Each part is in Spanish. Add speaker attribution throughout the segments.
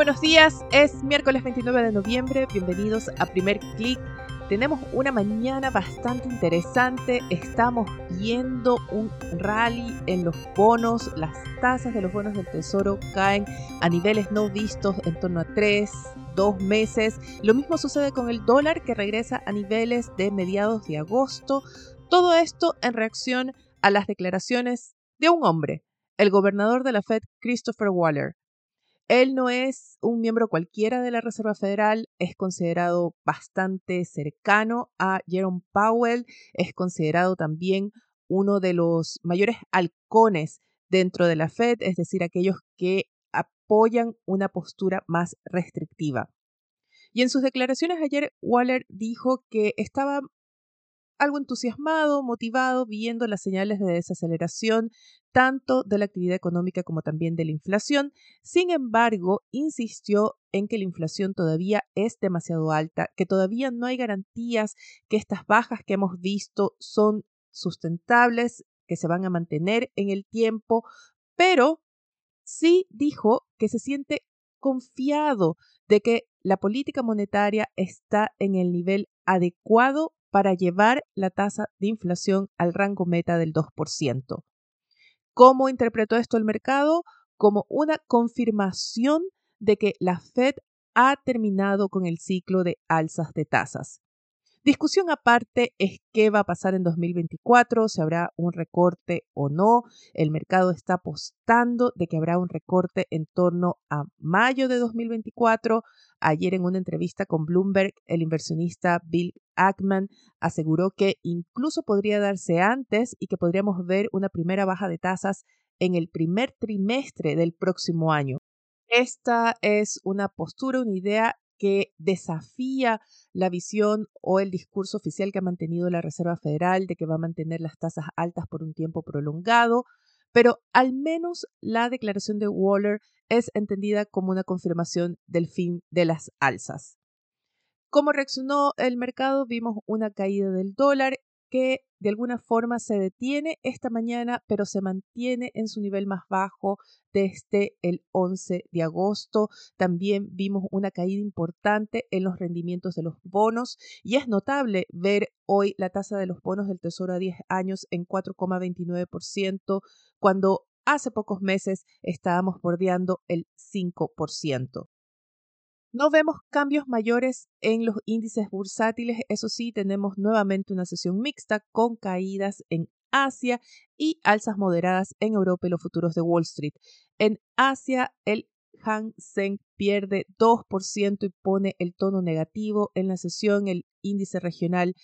Speaker 1: Buenos días, es miércoles 29 de noviembre, bienvenidos a Primer Click. Tenemos una mañana bastante interesante, estamos viendo un rally en los bonos, las tasas de los bonos del tesoro caen a niveles no vistos en torno a 3, 2 meses. Lo mismo sucede con el dólar que regresa a niveles de mediados de agosto. Todo esto en reacción a las declaraciones de un hombre, el gobernador de la Fed, Christopher Waller. Él no es un miembro cualquiera de la Reserva Federal, es considerado bastante cercano a Jerome Powell, es considerado también uno de los mayores halcones dentro de la Fed, es decir, aquellos que apoyan una postura más restrictiva. Y en sus declaraciones ayer, Waller dijo que estaba algo entusiasmado, motivado, viendo las señales de desaceleración tanto de la actividad económica como también de la inflación. Sin embargo, insistió en que la inflación todavía es demasiado alta, que todavía no hay garantías que estas bajas que hemos visto son sustentables, que se van a mantener en el tiempo, pero sí dijo que se siente confiado de que la política monetaria está en el nivel adecuado para llevar la tasa de inflación al rango meta del 2%. ¿Cómo interpretó esto el mercado? Como una confirmación de que la Fed ha terminado con el ciclo de alzas de tasas. Discusión aparte es qué va a pasar en 2024, si habrá un recorte o no. El mercado está apostando de que habrá un recorte en torno a mayo de 2024. Ayer en una entrevista con Bloomberg, el inversionista Bill Ackman aseguró que incluso podría darse antes y que podríamos ver una primera baja de tasas en el primer trimestre del próximo año. Esta es una postura, una idea que desafía la visión o el discurso oficial que ha mantenido la Reserva Federal de que va a mantener las tasas altas por un tiempo prolongado, pero al menos la declaración de Waller es entendida como una confirmación del fin de las alzas. ¿Cómo reaccionó el mercado? Vimos una caída del dólar que de alguna forma se detiene esta mañana, pero se mantiene en su nivel más bajo desde el 11 de agosto. También vimos una caída importante en los rendimientos de los bonos y es notable ver hoy la tasa de los bonos del Tesoro a 10 años en 4,29% cuando hace pocos meses estábamos bordeando el 5%. No vemos cambios mayores en los índices bursátiles, eso sí, tenemos nuevamente una sesión mixta con caídas en Asia y alzas moderadas en Europa y los futuros de Wall Street. En Asia, el Hang Seng pierde 2% y pone el tono negativo. En la sesión, el índice regional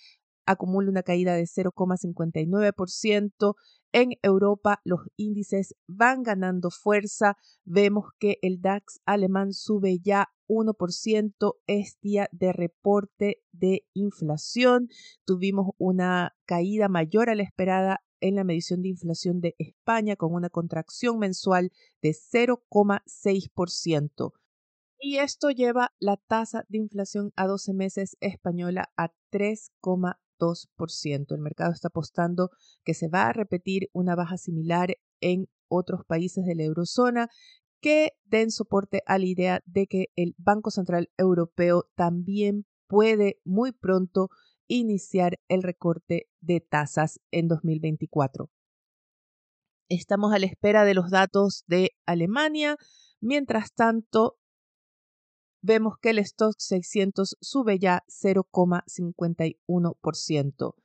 Speaker 1: acumula una caída de 0,59%. En Europa los índices van ganando fuerza. Vemos que el DAX alemán sube ya 1%. Es día de reporte de inflación. Tuvimos una caída mayor a la esperada en la medición de inflación de España con una contracción mensual de 0,6%. Y esto lleva la tasa de inflación a 12 meses española a 3,2%. 2%. El mercado está apostando que se va a repetir una baja similar en otros países de la eurozona que den soporte a la idea de que el Banco Central Europeo también puede muy pronto iniciar el recorte de tasas en 2024. Estamos a la espera de los datos de Alemania. Mientras tanto, vemos que el stock 600 sube ya 0,51%.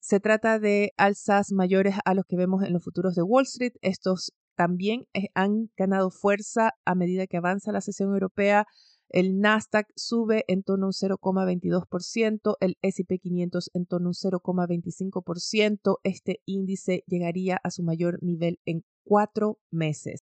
Speaker 1: Se trata de alzas mayores a los que vemos en los futuros de Wall Street. Estos también eh, han ganado fuerza a medida que avanza la sesión europea. El Nasdaq sube en torno a un 0,22%, el SP 500 en torno a un 0,25%. Este índice llegaría a su mayor nivel en cuatro meses.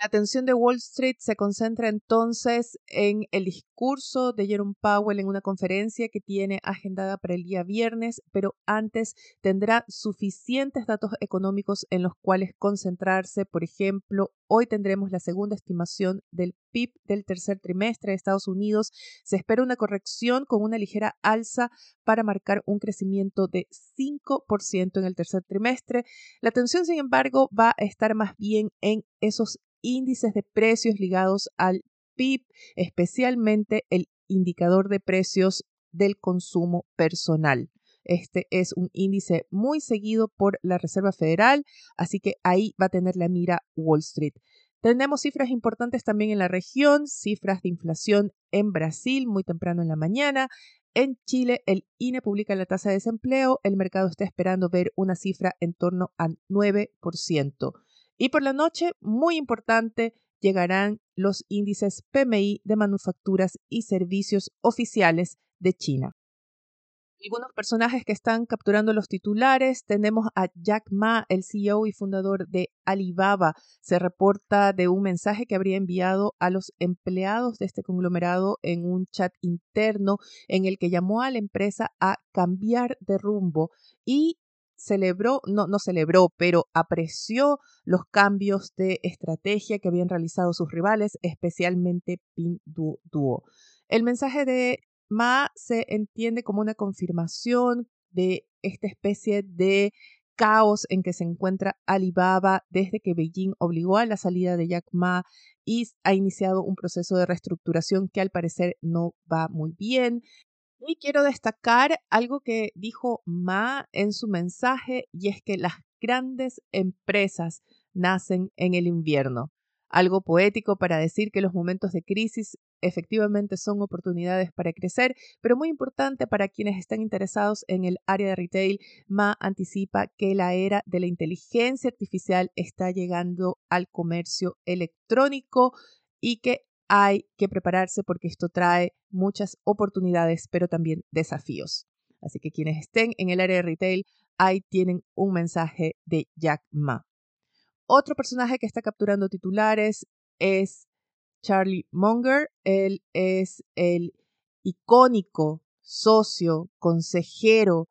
Speaker 1: La atención de Wall Street se concentra entonces en el discurso de Jerome Powell en una conferencia que tiene agendada para el día viernes, pero antes tendrá suficientes datos económicos en los cuales concentrarse. Por ejemplo, hoy tendremos la segunda estimación del PIB del tercer trimestre de Estados Unidos. Se espera una corrección con una ligera alza para marcar un crecimiento de 5% en el tercer trimestre. La atención, sin embargo, va a estar más bien en esos índices de precios ligados al PIB, especialmente el indicador de precios del consumo personal. Este es un índice muy seguido por la Reserva Federal, así que ahí va a tener la mira Wall Street. Tenemos cifras importantes también en la región, cifras de inflación en Brasil muy temprano en la mañana. En Chile, el INE publica la tasa de desempleo. El mercado está esperando ver una cifra en torno al 9%. Y por la noche, muy importante, llegarán los índices PMI de manufacturas y servicios oficiales de China. Algunos personajes que están capturando los titulares, tenemos a Jack Ma, el CEO y fundador de Alibaba. Se reporta de un mensaje que habría enviado a los empleados de este conglomerado en un chat interno en el que llamó a la empresa a cambiar de rumbo y celebró, no, no celebró, pero apreció los cambios de estrategia que habían realizado sus rivales, especialmente Pinduoduo. El mensaje de Ma se entiende como una confirmación de esta especie de caos en que se encuentra Alibaba desde que Beijing obligó a la salida de Jack Ma y ha iniciado un proceso de reestructuración que al parecer no va muy bien. Y quiero destacar algo que dijo Ma en su mensaje y es que las grandes empresas nacen en el invierno. Algo poético para decir que los momentos de crisis efectivamente son oportunidades para crecer, pero muy importante para quienes están interesados en el área de retail, Ma anticipa que la era de la inteligencia artificial está llegando al comercio electrónico y que hay que prepararse porque esto trae muchas oportunidades, pero también desafíos. Así que quienes estén en el área de retail, ahí tienen un mensaje de Jack Ma. Otro personaje que está capturando titulares es Charlie Munger. Él es el icónico socio, consejero,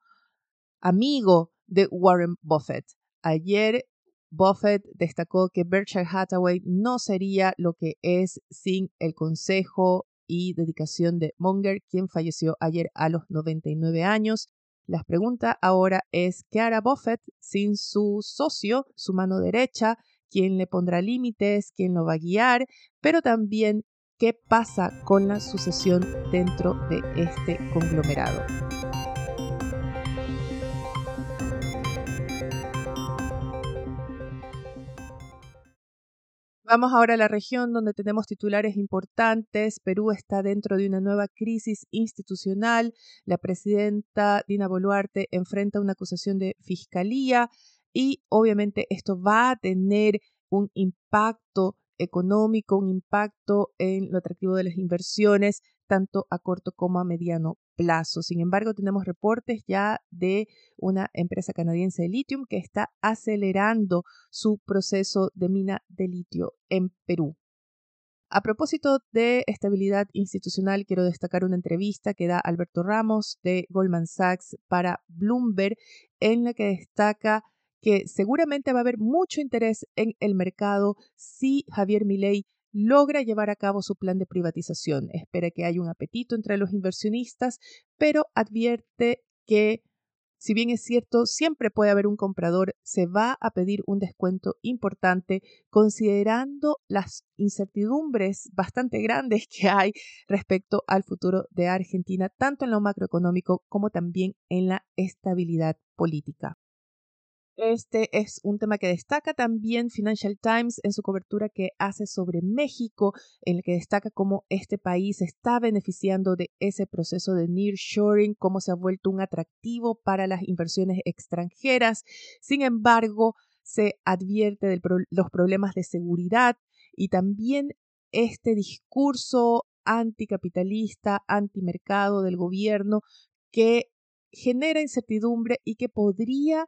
Speaker 1: amigo de Warren Buffett. Ayer Buffett destacó que Berkshire Hathaway no sería lo que es sin el consejo y dedicación de Munger, quien falleció ayer a los 99 años. La pregunta ahora es, ¿qué hará Buffett sin su socio, su mano derecha? ¿Quién le pondrá límites? ¿Quién lo va a guiar? Pero también, ¿qué pasa con la sucesión dentro de este conglomerado? Vamos ahora a la región donde tenemos titulares importantes. Perú está dentro de una nueva crisis institucional. La presidenta Dina Boluarte enfrenta una acusación de fiscalía y obviamente esto va a tener un impacto económico, un impacto en lo atractivo de las inversiones, tanto a corto como a mediano plazo. Sin embargo, tenemos reportes ya de una empresa canadiense de litio que está acelerando su proceso de mina de litio en Perú. A propósito de estabilidad institucional, quiero destacar una entrevista que da Alberto Ramos de Goldman Sachs para Bloomberg, en la que destaca que seguramente va a haber mucho interés en el mercado si Javier Milei logra llevar a cabo su plan de privatización. Espera que haya un apetito entre los inversionistas, pero advierte que, si bien es cierto, siempre puede haber un comprador, se va a pedir un descuento importante considerando las incertidumbres bastante grandes que hay respecto al futuro de Argentina, tanto en lo macroeconómico como también en la estabilidad política. Este es un tema que destaca también Financial Times en su cobertura que hace sobre México, en el que destaca cómo este país está beneficiando de ese proceso de nearshoring, cómo se ha vuelto un atractivo para las inversiones extranjeras. Sin embargo, se advierte de los problemas de seguridad y también este discurso anticapitalista, antimercado del gobierno que genera incertidumbre y que podría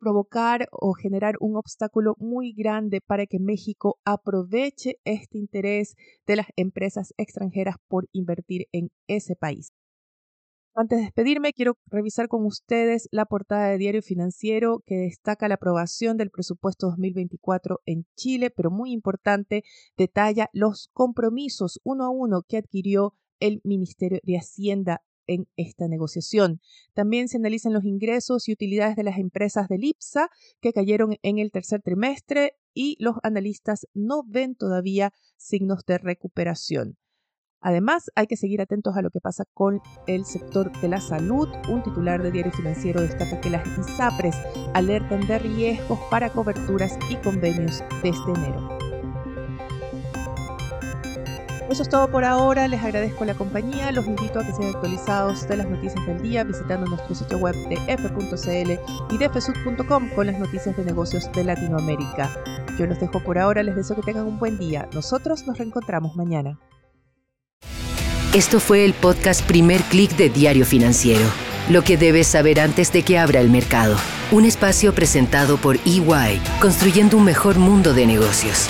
Speaker 1: provocar o generar un obstáculo muy grande para que México aproveche este interés de las empresas extranjeras por invertir en ese país. Antes de despedirme, quiero revisar con ustedes la portada de Diario Financiero que destaca la aprobación del presupuesto 2024 en Chile, pero muy importante, detalla los compromisos uno a uno que adquirió el Ministerio de Hacienda en esta negociación. También se analizan los ingresos y utilidades de las empresas del IPSA que cayeron en el tercer trimestre y los analistas no ven todavía signos de recuperación. Además, hay que seguir atentos a lo que pasa con el sector de la salud. Un titular de Diario Financiero destaca que las ISAPRES alertan de riesgos para coberturas y convenios desde enero. Eso es todo por ahora, les agradezco la compañía, los invito a que sean actualizados de las noticias del día visitando nuestro sitio web de f.cl y de fsud.com con las noticias de negocios de Latinoamérica. Yo los dejo por ahora, les deseo que tengan un buen día. Nosotros nos reencontramos mañana.
Speaker 2: Esto fue el podcast Primer Click de Diario Financiero. Lo que debes saber antes de que abra el mercado. Un espacio presentado por EY, construyendo un mejor mundo de negocios.